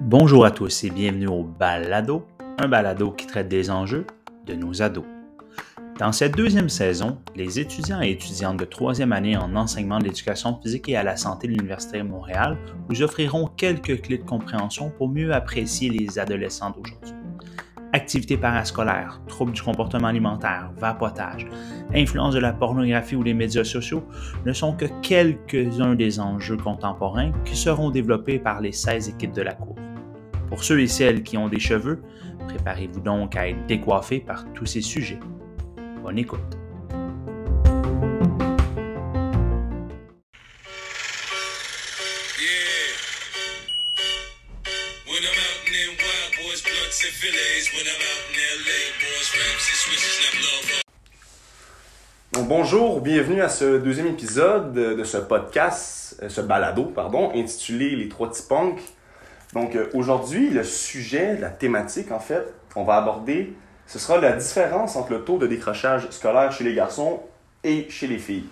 Bonjour à tous et bienvenue au Balado, un balado qui traite des enjeux de nos ados. Dans cette deuxième saison, les étudiants et étudiantes de troisième année en enseignement de l'éducation physique et à la santé de l'Université de Montréal vous offriront quelques clés de compréhension pour mieux apprécier les adolescents d'aujourd'hui. Activités parascolaires, troubles du comportement alimentaire, vapotage, influence de la pornographie ou des médias sociaux ne sont que quelques-uns des enjeux contemporains qui seront développés par les 16 équipes de la Cour. Pour ceux et celles qui ont des cheveux, préparez-vous donc à être décoiffés par tous ces sujets. Bonne écoute. Bonjour, bienvenue à ce deuxième épisode de ce podcast, euh, ce balado, pardon, intitulé Les trois petits punks. Donc euh, aujourd'hui, le sujet, la thématique en fait, qu'on va aborder, ce sera la différence entre le taux de décrochage scolaire chez les garçons et chez les filles.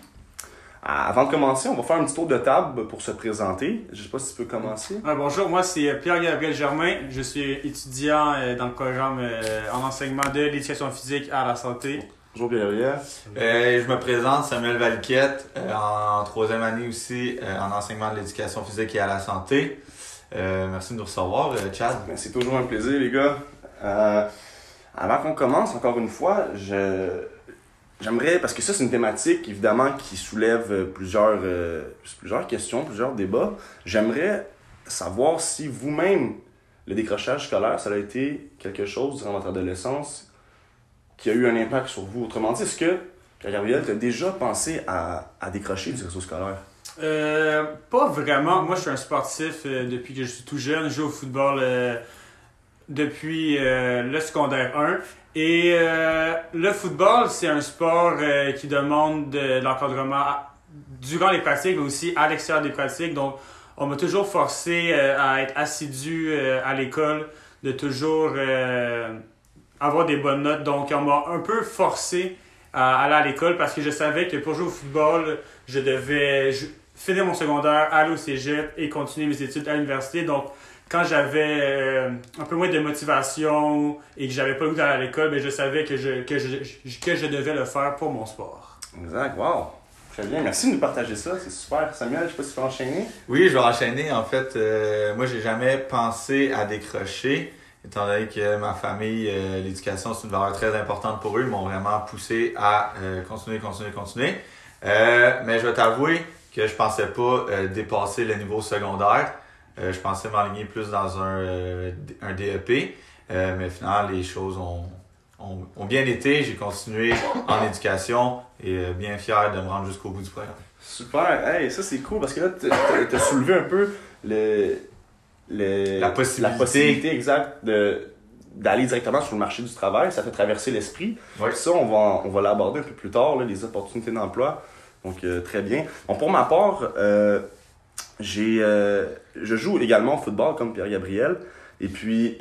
Ah, avant de commencer, on va faire un petit tour de table pour se présenter. Je ne sais pas si tu peux commencer. bonjour, moi c'est Pierre-Gabriel Germain. Je suis étudiant euh, dans le programme euh, en enseignement de l'éducation physique à la santé. Bonjour Pierre-Gabriel. je me présente, Samuel Valquette, en troisième année aussi en enseignement de l'éducation physique et à la santé. Euh, merci de nous recevoir, euh, Chad. Ben, c'est toujours un plaisir, les gars. Euh, avant qu'on commence, encore une fois, je j'aimerais, parce que ça, c'est une thématique, évidemment, qui soulève plusieurs, plusieurs questions, plusieurs débats. J'aimerais savoir si vous-même, le décrochage scolaire, ça a été quelque chose durant votre adolescence qui a eu un impact sur vous. Autrement dit, est-ce que, Gabriel, tu as déjà pensé à, à décrocher du réseau scolaire? Euh, pas vraiment. Moi, je suis un sportif euh, depuis que je suis tout jeune. Je joue au football euh, depuis le secondaire 1. Et le football, c'est un sport qui demande de, l'encadrement durant les pratiques, mais aussi à l'extérieur des pratiques. Donc, on m'a toujours forcé à être assidu à l'école, de toujours avoir des bonnes notes. Donc, on m'a un peu forcé à aller à l'école parce que je savais que pour jouer au football, je devais finir mon secondaire, aller au cégep et continuer mes études à l'université. Donc, quand j'avais euh, un peu moins de motivation et que j'avais pas le goût d'aller à l'école, ben, je savais que je, que, je, que je devais le faire pour mon sport. Exact, wow! Très bien, merci de nous partager ça, c'est super. Samuel, je sais pas si tu peux enchaîner. Oui, je vais enchaîner. En fait, euh, moi, j'ai jamais pensé à décrocher, étant donné que ma famille, euh, l'éducation, c'est une valeur très importante pour eux. Ils m'ont vraiment poussé à continuer, continuer, continuer. mais je vais t'avouer, que je pensais pas euh, dépasser le niveau secondaire. Euh, je pensais m'aligner plus dans un, euh, un DEP. mais finalement, les choses ont, ont, ont bien été. J'ai continué en éducation et bien fier de me rendre jusqu'au bout du programme. Super. Hey, ça, c'est cool parce que là, tu as soulevé un peu le, le, la possibilité, la possibilité exacte de d'aller directement sur le marché du travail, ça fait traverser l'esprit. Ça, on va, on va l'aborder un peu plus tard, là, les opportunités d'emploi. Donc, euh, très bien. Bon, pour ma part, euh, j'ai, euh, je joue également au football comme Pierre-Gabriel. Et puis,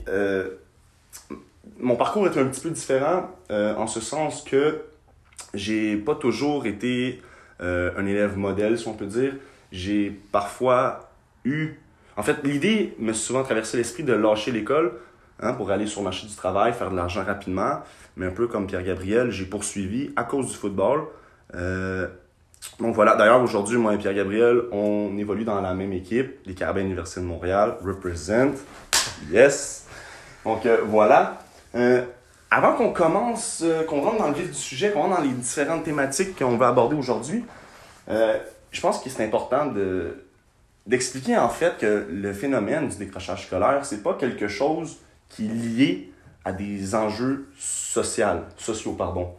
mon parcours est un petit peu différent en ce sens que j'ai pas toujours été un élève modèle, si on peut dire. J'ai parfois eu. En fait, l'idée me souvent traversé l'esprit de lâcher l'école hein, pour aller sur le marché du travail, faire de l'argent rapidement. Mais un peu comme Pierre-Gabriel, j'ai poursuivi à cause du football. Donc voilà, d'ailleurs aujourd'hui, moi et Pierre-Gabriel, on évolue dans la même équipe, les Carabins Université de Montréal, represent, yes. Donc euh, voilà. Euh, avant qu'on commence, euh, qu'on rentre dans le vif du sujet, qu'on rentre dans les différentes thématiques qu'on va aborder aujourd'hui, je pense que c'est important de d'expliquer en fait que le phénomène du décrochage scolaire, c'est pas quelque chose qui est lié à des enjeux sociaux, sociaux pardon.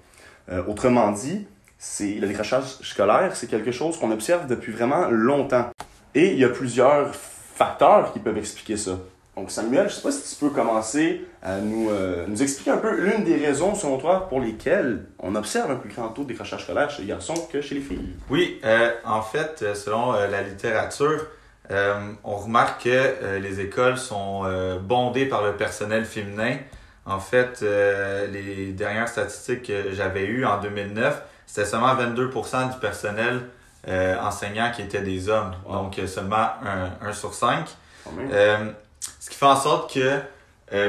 autrement dit, c'est le décrochage scolaire, c'est quelque chose qu'on observe depuis vraiment longtemps. Et il y a plusieurs facteurs qui peuvent expliquer ça. Donc Samuel, je sais pas si tu peux commencer à nous, euh, nous expliquer un peu l'une des raisons, selon toi, pour lesquelles on observe un plus grand taux de décrochage scolaire chez les garçons que chez les filles. Oui, euh, en fait, euh, selon la littérature, on remarque que les écoles sont bondées par le personnel féminin. En fait, les dernières statistiques que j'avais eues en 2009, c'était seulement 22% du personnel enseignants qui étaient des hommes. Donc seulement un, sur cinq. ce qui fait en sorte que,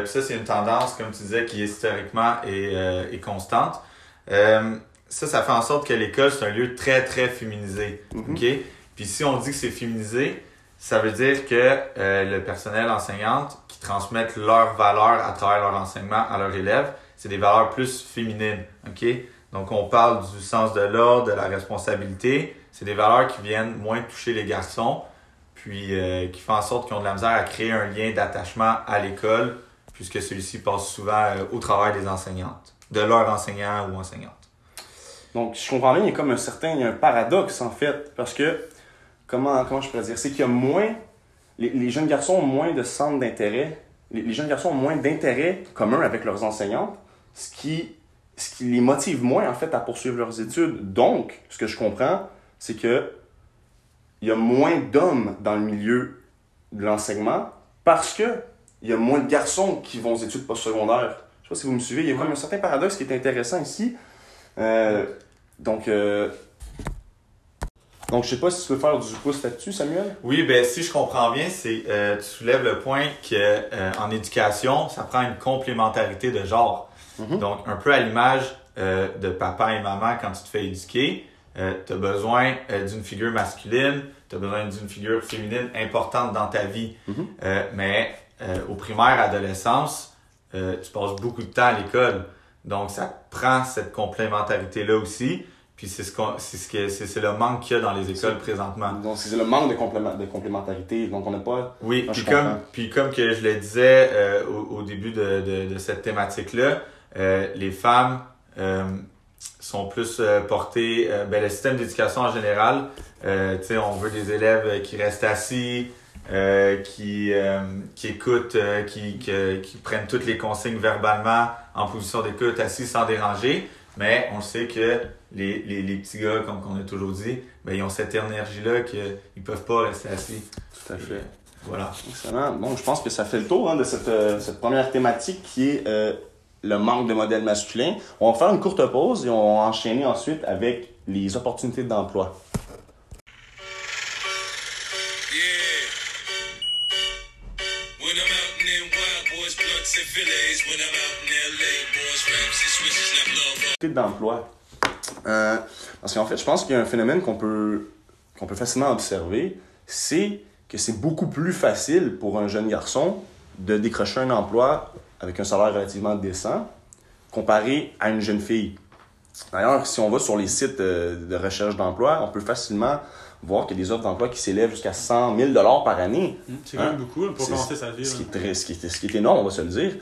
ça c'est une tendance, comme tu disais, qui historiquement est, est constante. ça, ça fait en sorte que l'école, c'est un lieu très, très féminisé. Mm-hmm. OK? Puis si on dit que c'est féminisé, ça veut dire que le personnel enseignante transmettent leurs valeurs à travers leur enseignement à leurs élèves. C'est des valeurs plus féminines, OK? Donc, on parle du sens de l'ordre, de la responsabilité. C'est des valeurs qui viennent moins toucher les garçons, puis euh, qui font en sorte qu'ils ont de la misère à créer un lien d'attachement à l'école, puisque celui-ci passe souvent euh, au travail des enseignantes, de leurs enseignants ou enseignantes. Donc, je comprends bien, il y a comme un certain, il y a un paradoxe en fait, parce que, comment, je pourrais dire, c'est qu'il y a moins les, jeunes garçons ont moins de centres d'intérêt. Les, jeunes garçons ont moins d'intérêt commun avec leurs enseignantes, ce qui, ce qui les motive moins, en fait, à poursuivre leurs études. Donc, ce que je comprends, c'est que il y a moins d'hommes dans le milieu de l'enseignement parce que il y a moins de garçons qui vont aux études postsecondaires. Je sais pas si vous me suivez, il y a comme un certain paradoxe qui est intéressant ici. Euh, donc, euh, donc, je sais pas si tu veux faire du pouce là-dessus, Samuel. Oui, ben si je comprends bien, c'est euh, tu soulèves le point que euh, en éducation, ça prend une complémentarité de genre. Mhm. Donc, un peu à l'image euh, de papa et maman quand tu te fais éduquer, tu as besoin d'une figure masculine, tu as besoin d'une figure féminine importante dans ta vie. Mhm. mais au primaire, adolescence, tu passes beaucoup de temps à l'école. Donc, ça prend cette complémentarité-là aussi. Puis c'est ce c'est ce que c'est le manque qu'il y a dans les écoles présentement. Donc c'est le manque de, de complémentarité. Donc on n'a pas. Oui, puis comme puis comme que je le disais euh, au, début de, de, de cette thématique là, euh, les femmes euh, sont plus portées. ben le système d'éducation en général, tu sais, on veut des élèves qui restent assis. qui, qui écoutent, qui, qui, qui prennent toutes les consignes verbalement en position d'écoute, assis sans déranger. Mais on sait que les, les, les petits gars, comme on a toujours dit, ben, ils ont cette énergie-là qu'ils ne peuvent pas rester assis. Tout à fait. voilà. Excellent. Bon, je pense que ça fait le tour hein, de cette, euh, cette, première thématique qui est euh, le manque de modèles masculins. On va faire une courte pause et on va enchaîner ensuite avec les opportunités d'emploi. d'emploi. Euh, parce qu'en fait, je pense qu'il y a un phénomène qu'on peut, qu'on peut facilement observer, c'est que c'est beaucoup plus facile pour un jeune garçon de décrocher un emploi avec un salaire relativement décent comparé à une jeune fille. D'ailleurs, si on va sur les sites euh, de recherche d'emploi, on peut facilement voir qu'il y a des offres d'emploi qui s'élèvent jusqu'à 100 000 par année. Mmh, c'est quand même hein? beaucoup pour commencer sa vie. Ce qui, est très, ce, qui est, ce qui est énorme, on va se le dire.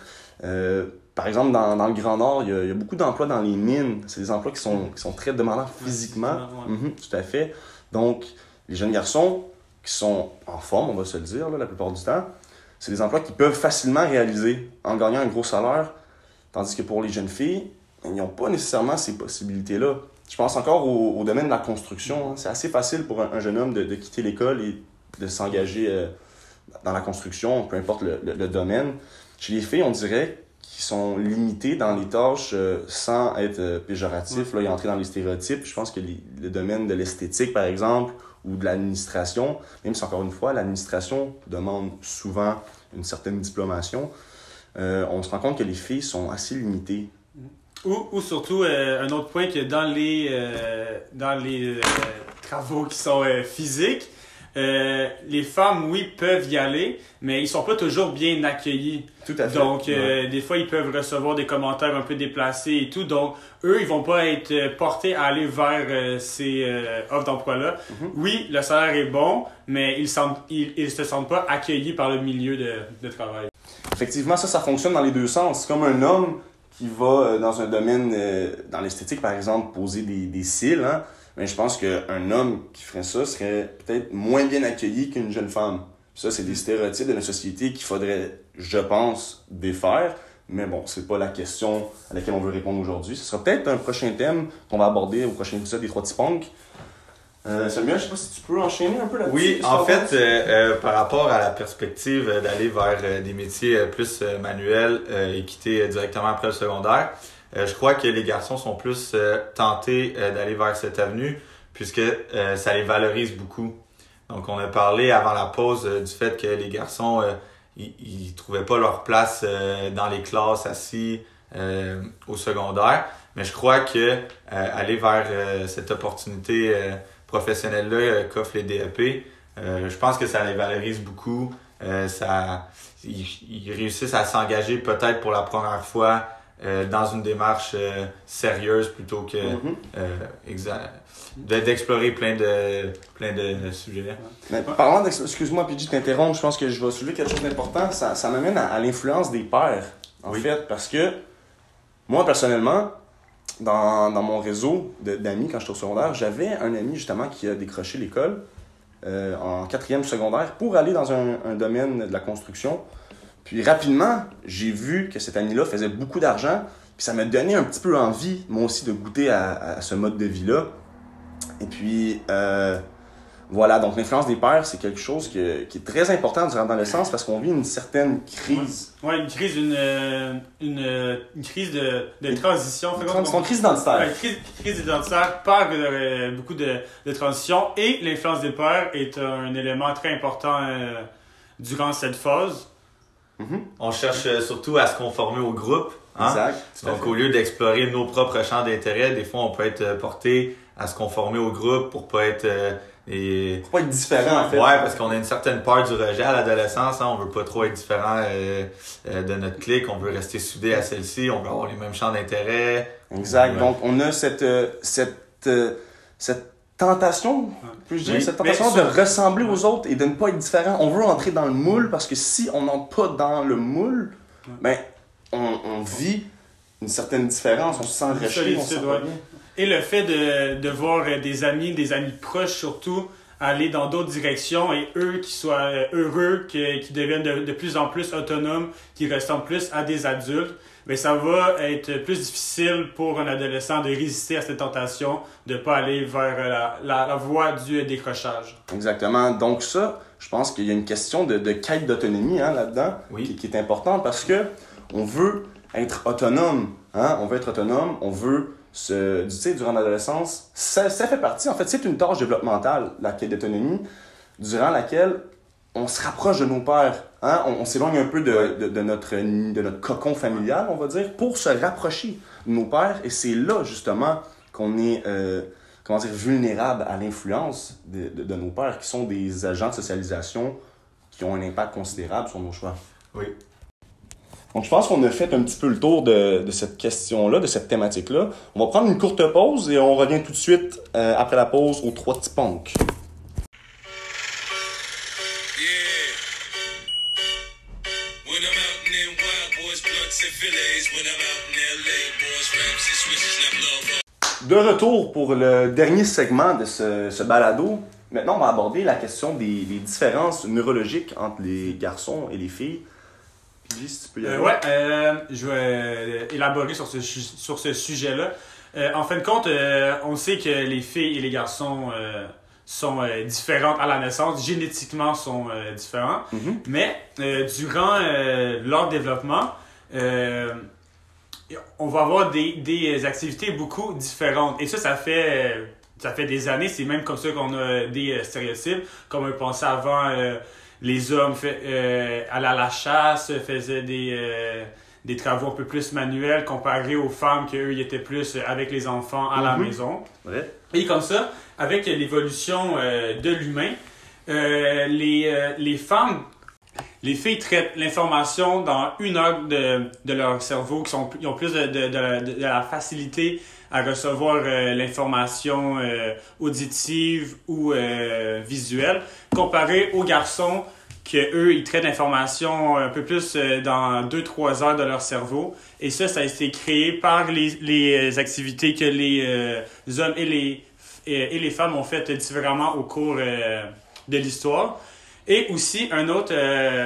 Euh, par exemple, dans, dans, le Grand Nord, il y, a, il y a beaucoup d'emplois dans les mines. C'est des emplois qui sont, qui sont très demandants physiquement. Mhm, tout à fait. Donc, les jeunes garçons qui sont en forme, on va se le dire, là, la plupart du temps, c'est des emplois qu'ils peuvent facilement réaliser en gagnant un gros salaire. Tandis que pour les jeunes filles, ils n'ont pas nécessairement ces possibilités-là. Je pense encore au, domaine de la construction. Hein. C'est assez facile pour un, jeune homme de, de quitter l'école et de s'engager euh, dans la construction, peu importe le, le, le domaine. Chez les filles, on dirait qui sont limités dans les tâches euh, sans être euh, péjoratif là, et entrer dans les stéréotypes. Je pense que le domaine de l'esthétique, par exemple, ou de l'administration, même si encore une fois, l'administration demande souvent une certaine diplomation, euh, on se rend compte que les filles sont assez limitées. Ou, ou surtout, un autre point que dans les, dans les travaux qui sont physiques, euh, les femmes, oui, peuvent y aller, mais ils sont pas toujours bien accueillis. Tout à fait. Donc, euh, des fois, ils peuvent recevoir des commentaires un peu déplacés et tout. Donc, eux, ils vont pas être euh, portés à aller vers ces offres d'emploi-là. Mhm. Oui, le salaire est bon, mais ils, sentent, ils, se sentent pas accueillis par le milieu de, de travail. Effectivement, ça, ça fonctionne dans les deux sens. Comme un homme qui va dans un domaine, dans l'esthétique, par exemple, poser des, des cils, hein, mais je pense qu'un homme qui ferait ça serait peut-être moins bien accueilli qu'une jeune femme. Ça, c'est des stéréotypes de la société qu'il faudrait, je pense, défaire. Mais bon, c'est pas la question à laquelle on veut répondre aujourd'hui. Ce sera peut-être un prochain thème qu'on va aborder au prochain épisode des Trois Petits Punks. Euh, Samuel, je sais pas si tu peux enchaîner un peu là-dessus. Oui, en fait, euh, euh, par rapport à la perspective d'aller vers des métiers plus manuels et quitter directement après le secondaire, je crois que les garçons sont plus euh, tentés euh, d'aller vers cette avenue puisque ça les valorise beaucoup. Donc, on a parlé avant la pause du fait que les garçons, ils, trouvaient pas leur place dans les classes assis au secondaire. Mais je crois que aller vers cette opportunité professionnelle-là qu'offrent les DEP, je pense que ça les valorise beaucoup. ça, ils, réussissent à s'engager peut-être pour la première fois euh, dans une démarche euh, sérieuse plutôt que mm-hmm. euh, d'explorer plein de plein de, sujets. Mais parlant excuse-moi PJ t'interromps, je pense que je vais soulever quelque chose d'important, ça, ça m'amène à, l'influence des pères en fait parce que moi personnellement dans, dans mon réseau d'amis quand j'étais au secondaire, j'avais un ami justement qui a décroché l'école euh, en quatrième secondaire pour aller dans un, un, domaine de la construction. Puis rapidement, j'ai vu que cet ami-là faisait beaucoup d'argent, puis ça m'a donné un petit peu envie, moi aussi, de goûter à, à ce mode de vie-là. Et puis, euh, voilà, donc l'influence des pères, c'est quelque chose qui est très important durant l'adolescence parce qu'on vit une certaine crise. Oui, ouais, une crise, une, euh, une, une crise de, de transition. Une crise identitaire. Une crise, crise identitaire par euh, beaucoup de, de transition et l'influence des pères est un élément très important euh, durant cette phase. Mm-hmm. On cherche surtout à se conformer au groupe. Hein? Exact. Donc, au lieu d'explorer nos propres champs d'intérêt, des fois, on peut être porté à se conformer au groupe pour pas être et... Faut pas être différent, en fait. Ouais, parce qu'on a une certaine peur du rejet à l'adolescence. Hein. On veut pas trop être différent euh, euh, de notre clique. On veut rester soudé à celle-ci. On veut avoir les mêmes champs d'intérêt. Exact. Donc, on a cette, euh, cette, cette tentation, plus je dire, cette tentation de ressembler aux autres et de ne pas être différent. On veut entrer dans le moule parce que si on n'entre pas dans le moule, ben, on, on, vit une certaine différence. On se sent rejeté. On se sent et le fait de, de voir euh, des amis, des amis proches surtout, aller dans d'autres directions et eux qui soient euh, heureux, qui, qui deviennent de, de, plus en plus autonomes, qui ressemblent plus à des adultes, mais ça va être plus difficile pour un adolescent de résister à cette tentation de ne pas aller vers la, la, la, voie du décrochage. Exactement. Donc ça, je pense qu'il y a une question de, de quête d'autonomie hein, là-dedans oui. qui, qui, est importante parce que on veut être autonome. Hein? On veut être autonome, on veut ce, tu sais, durant l'adolescence, ça, ça fait partie, en fait, c'est une tâche développementale, la quête d'autonomie, durant laquelle on se rapproche de nos pères. Hein? On, s'éloigne un peu de, de, de, notre, de notre cocon familial, on va dire, pour se rapprocher de nos pères. Et c'est là, justement, qu'on est, euh, comment dire, vulnérable à l'influence de, de, de, nos pères, qui sont des agents de socialisation qui ont un impact considérable sur nos choix. Oui. Donc, je pense qu'on a fait un petit peu le tour de, de cette question-là, de cette thématique-là. On va prendre une courte pause et on revient tout de suite euh, après la pause aux trois petits punks. De retour pour le dernier segment de ce, ce balado. Maintenant, on va aborder la question des, des différences neurologiques entre les garçons et les filles. Euh, ouais, euh, je vais euh, élaborer sur ce, sur ce sujet-là. en fin de compte, on sait que les filles et les garçons sont différentes à la naissance, génétiquement sont différents, mm-hmm. mais durant leur développement, on va avoir des, des, activités beaucoup différentes. Et ça, ça fait, ça fait des années, c'est même comme ça qu'on a des stéréotypes, comme on pensait avant les hommes fait, euh, allaient à la chasse, faisaient des, euh, des travaux un peu plus manuels comparé aux femmes qui, eux, ils étaient plus avec les enfants à la mhm. maison. Et comme ça, avec l'évolution euh, de l'humain, les, les femmes les filles traitent l'information dans une heure de, de leur cerveau, qui sont, ont plus de, de, de la facilité à recevoir euh, l'information euh, auditive ou euh, visuelle, comparé aux garçons que eux ils traitent l'information un peu plus dans 2-3 heures de leur cerveau. Et ça, ça a été créé par les, les activités que les hommes et les, et, les femmes ont faites différemment au cours de l'histoire. Et aussi, un autre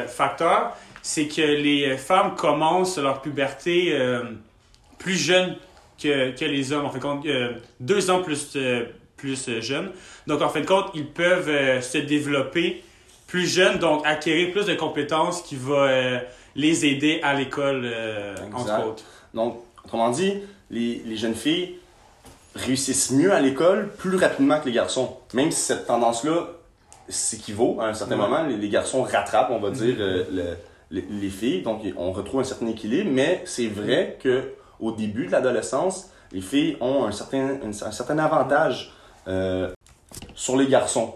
facteur, c'est que les femmes commencent leur puberté plus jeunes que, que les hommes, en fait compte, euh, deux ans plus, euh, plus euh, jeunes. Donc, en fin de compte, ils peuvent se développer plus jeunes, donc acquérir plus de compétences qui vont les aider à l'école, entre autres. Donc, autrement dit, les, les jeunes filles réussissent mieux à l'école plus rapidement que les garçons. Même si cette tendance-là s'équivaut à un certain moment, les, garçons rattrapent, on va dire, euh, les, filles. Donc, on retrouve un certain équilibre, mais c'est vrai que au début de l'adolescence, les filles ont un certain, un, certain avantage euh, sur les garçons.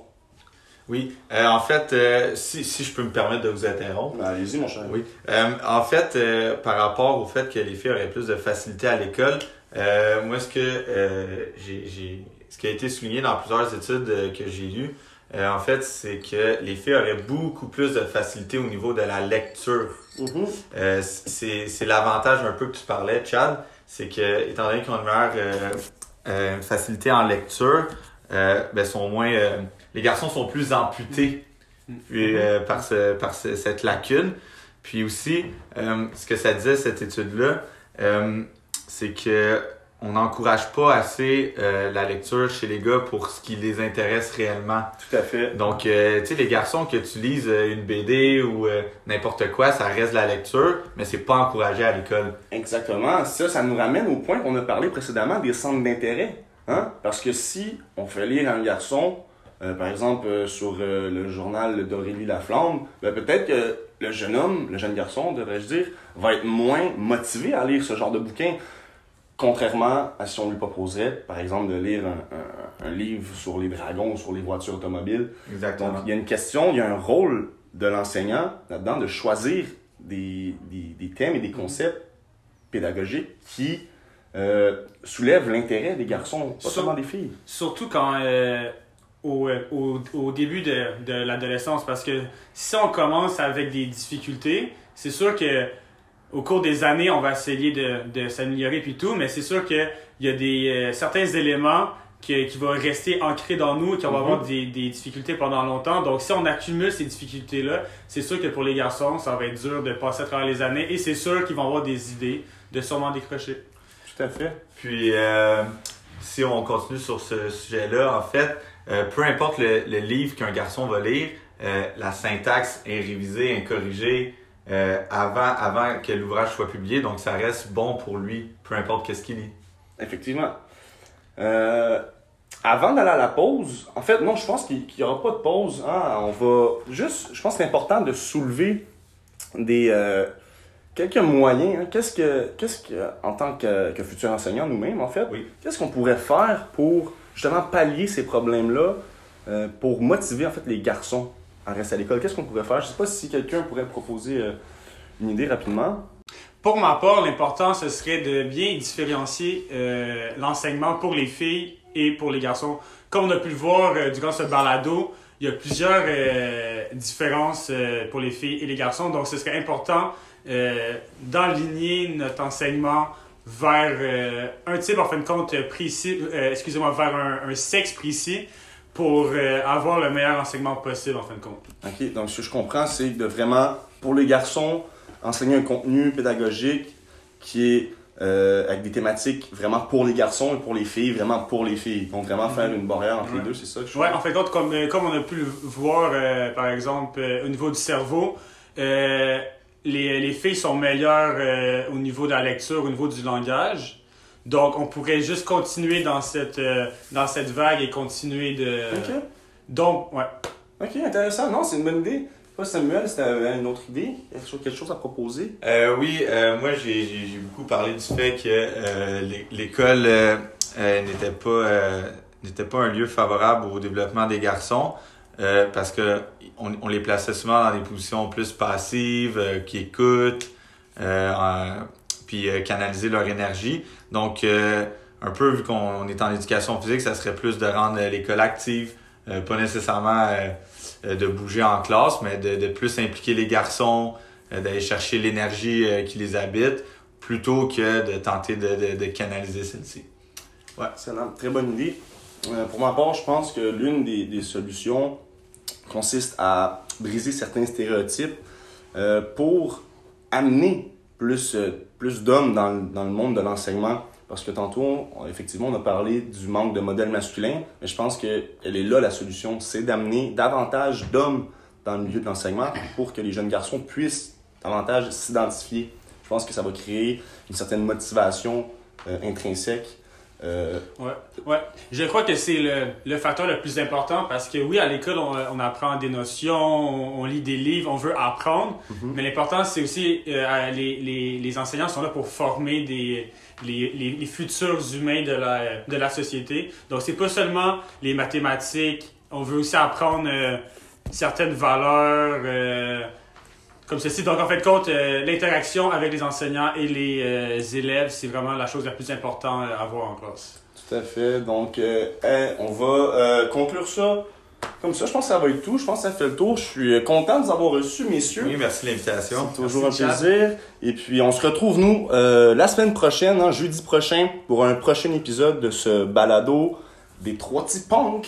Oui, euh, en fait, si, si, je peux me permettre de vous interrompre. Ben, allez-y, mon cher. Oui. en fait, par rapport au fait que les filles auraient plus de facilité à l'école, moi, ce que j'ai, ce qui a été souligné dans plusieurs études que j'ai lues, euh, en fait, c'est que les filles auraient beaucoup plus de facilité au niveau de la lecture. Euh, c'est l'avantage un peu que tu parlais, Chad, c'est que, étant donné qu'ils ont une meilleure euh, facilité en lecture, ben, sont moins, les garçons sont plus amputés mm-hmm. par, ce, par cette lacune. Puis aussi, ce que ça disait, cette étude-là, c'est que on n'encourage pas assez euh, la lecture chez les gars pour ce qui les intéresse réellement. Tout à fait. Donc, euh, tu sais, les garçons, que tu lises euh, une BD ou n'importe quoi, ça reste la lecture, mais c'est pas encouragé à l'école. Exactement. Ça, ça nous ramène au point qu'on a parlé précédemment des centres d'intérêt. Hein? Parce que si on fait lire un garçon, par exemple, sur le journal d'Aurélie Laflamme, ben, peut-être que le jeune homme, le jeune garçon, devrais-je dire, va être moins motivé à lire ce genre de bouquin. Contrairement à si on lui proposerait, par exemple, de lire un, un, livre sur les dragons ou sur les voitures automobiles. Exactement. Donc, il y a une question, il y a un rôle de l'enseignant là-dedans de choisir des, des, des, thèmes et des concepts pédagogiques qui euh, soulèvent l'intérêt des garçons, pas seulement des filles. Surtout quand euh, au, euh, au, au, début de, de l'adolescence, parce que si on commence avec des difficultés, c'est sûr que au cours des années, on va essayer de, de s'améliorer puis tout, mais c'est sûr qu'il y a des, euh, certains éléments qui, qui vont rester ancrés dans nous, qui vont avoir mhm. des, des, difficultés pendant longtemps. Donc, si on accumule ces difficultés-là, c'est sûr que pour les garçons, ça va être dur de passer à travers les années et c'est sûr qu'ils vont avoir des idées de sûrement décrocher. Tout à fait. Puis, euh, si on continue sur ce sujet-là, en fait, euh, peu importe le, le livre qu'un garçon va lire, la syntaxe est révisée, est corrigée, euh, avant, avant que l'ouvrage soit publié, donc ça reste bon pour lui, peu importe qu'est-ce qu'il lit. Effectivement. Euh, avant d'aller à la pause, en fait, non, je pense qu'il n'y aura pas de pause. Hein. On va juste, je pense que c'est important de soulever des euh, quelques moyens. Hein. Qu'est-ce que, qu'est-ce que, en tant que, que futur enseignant nous-mêmes, en fait, oui. qu'est-ce qu'on pourrait faire pour justement pallier ces problèmes-là, pour motiver en fait les garçons? À rester à l'école. Qu'est-ce qu'on pourrait faire? Je ne sais pas si quelqu'un pourrait proposer euh, une idée rapidement. Pour ma part, l'important, ce serait de bien différencier euh, l'enseignement pour les filles et pour les garçons. Comme on a pu le voir euh, durant ce balado, il y a plusieurs différences pour les filles et les garçons. Donc, ce serait important d'enligner notre enseignement vers un type, en fin de compte, précis, excusez-moi, vers un sexe précis pour euh, avoir le meilleur enseignement possible en fin de compte. OK, donc ce que je comprends, c'est de vraiment, pour les garçons, enseigner un contenu pédagogique qui est euh, avec des thématiques vraiment pour les garçons et pour les filles, vraiment pour les filles. Donc vraiment faire une barrière entre les deux, c'est ça que je Ouais, en fait, comme, euh, comme on a pu le voir, par exemple, au niveau du cerveau, les, les filles sont meilleures au niveau de la lecture, au niveau du langage. Donc, on pourrait juste continuer dans cette, euh, dans cette vague et continuer de. OK. Donc, ouais. OK, intéressant. Non, c'est une bonne idée. Toi, Samuel, si tu une autre idée, quelque chose à proposer? Euh, oui, euh, moi, j'ai beaucoup parlé du fait que l'école n'était pas, n'était pas un lieu favorable au développement des garçons. parce que on, on, les plaçait souvent dans des positions plus passives, qui écoutent, puis canaliser leur énergie. Donc, euh, un peu vu qu'on est en éducation physique, ça serait plus de rendre l'école active, euh, pas nécessairement euh, de bouger en classe, mais de, plus impliquer les garçons, d'aller chercher l'énergie qui les habite, plutôt que de tenter de, canaliser celle-ci. Ouais, c'est une très bonne idée. pour ma part, je pense que l'une des, solutions consiste à briser certains stéréotypes pour amener plus, euh, plus d'hommes dans, dans, le monde de l'enseignement. Parce que tantôt, effectivement, on a parlé du manque de modèles masculins, mais je pense qu'elle est là la solution, c'est d'amener davantage d'hommes dans le milieu de l'enseignement pour que les jeunes garçons puissent davantage s'identifier. Je pense que ça va créer une certaine motivation euh, intrinsèque Euh, Ouais, ouais. Je crois que c'est le, le facteur le plus important parce que oui, à l'école, on, on apprend des notions, on, on lit des livres, on veut apprendre, mais l'important, c'est aussi euh, les, les, les enseignants sont là pour former des, les, les, les futurs humains de la, de la société. Donc, c'est pas seulement les mathématiques, on veut aussi apprendre euh, certaines valeurs. Comme ceci. Donc, en fait, compte, euh, l'interaction avec les enseignants et les euh, élèves, c'est vraiment la chose la plus importante à avoir en classe. Tout à fait. Donc, euh, hein, on va euh, conclure ça. Comme ça, je pense que ça va être tout. Je pense que ça fait le tour. Je suis content de vous avoir reçus, messieurs. Oui, merci de l'invitation. C'est toujours Merci, un plaisir. Et puis, on se retrouve, nous, euh, la semaine prochaine, hein, jeudi prochain, pour un prochain épisode de ce balado des trois petits punks.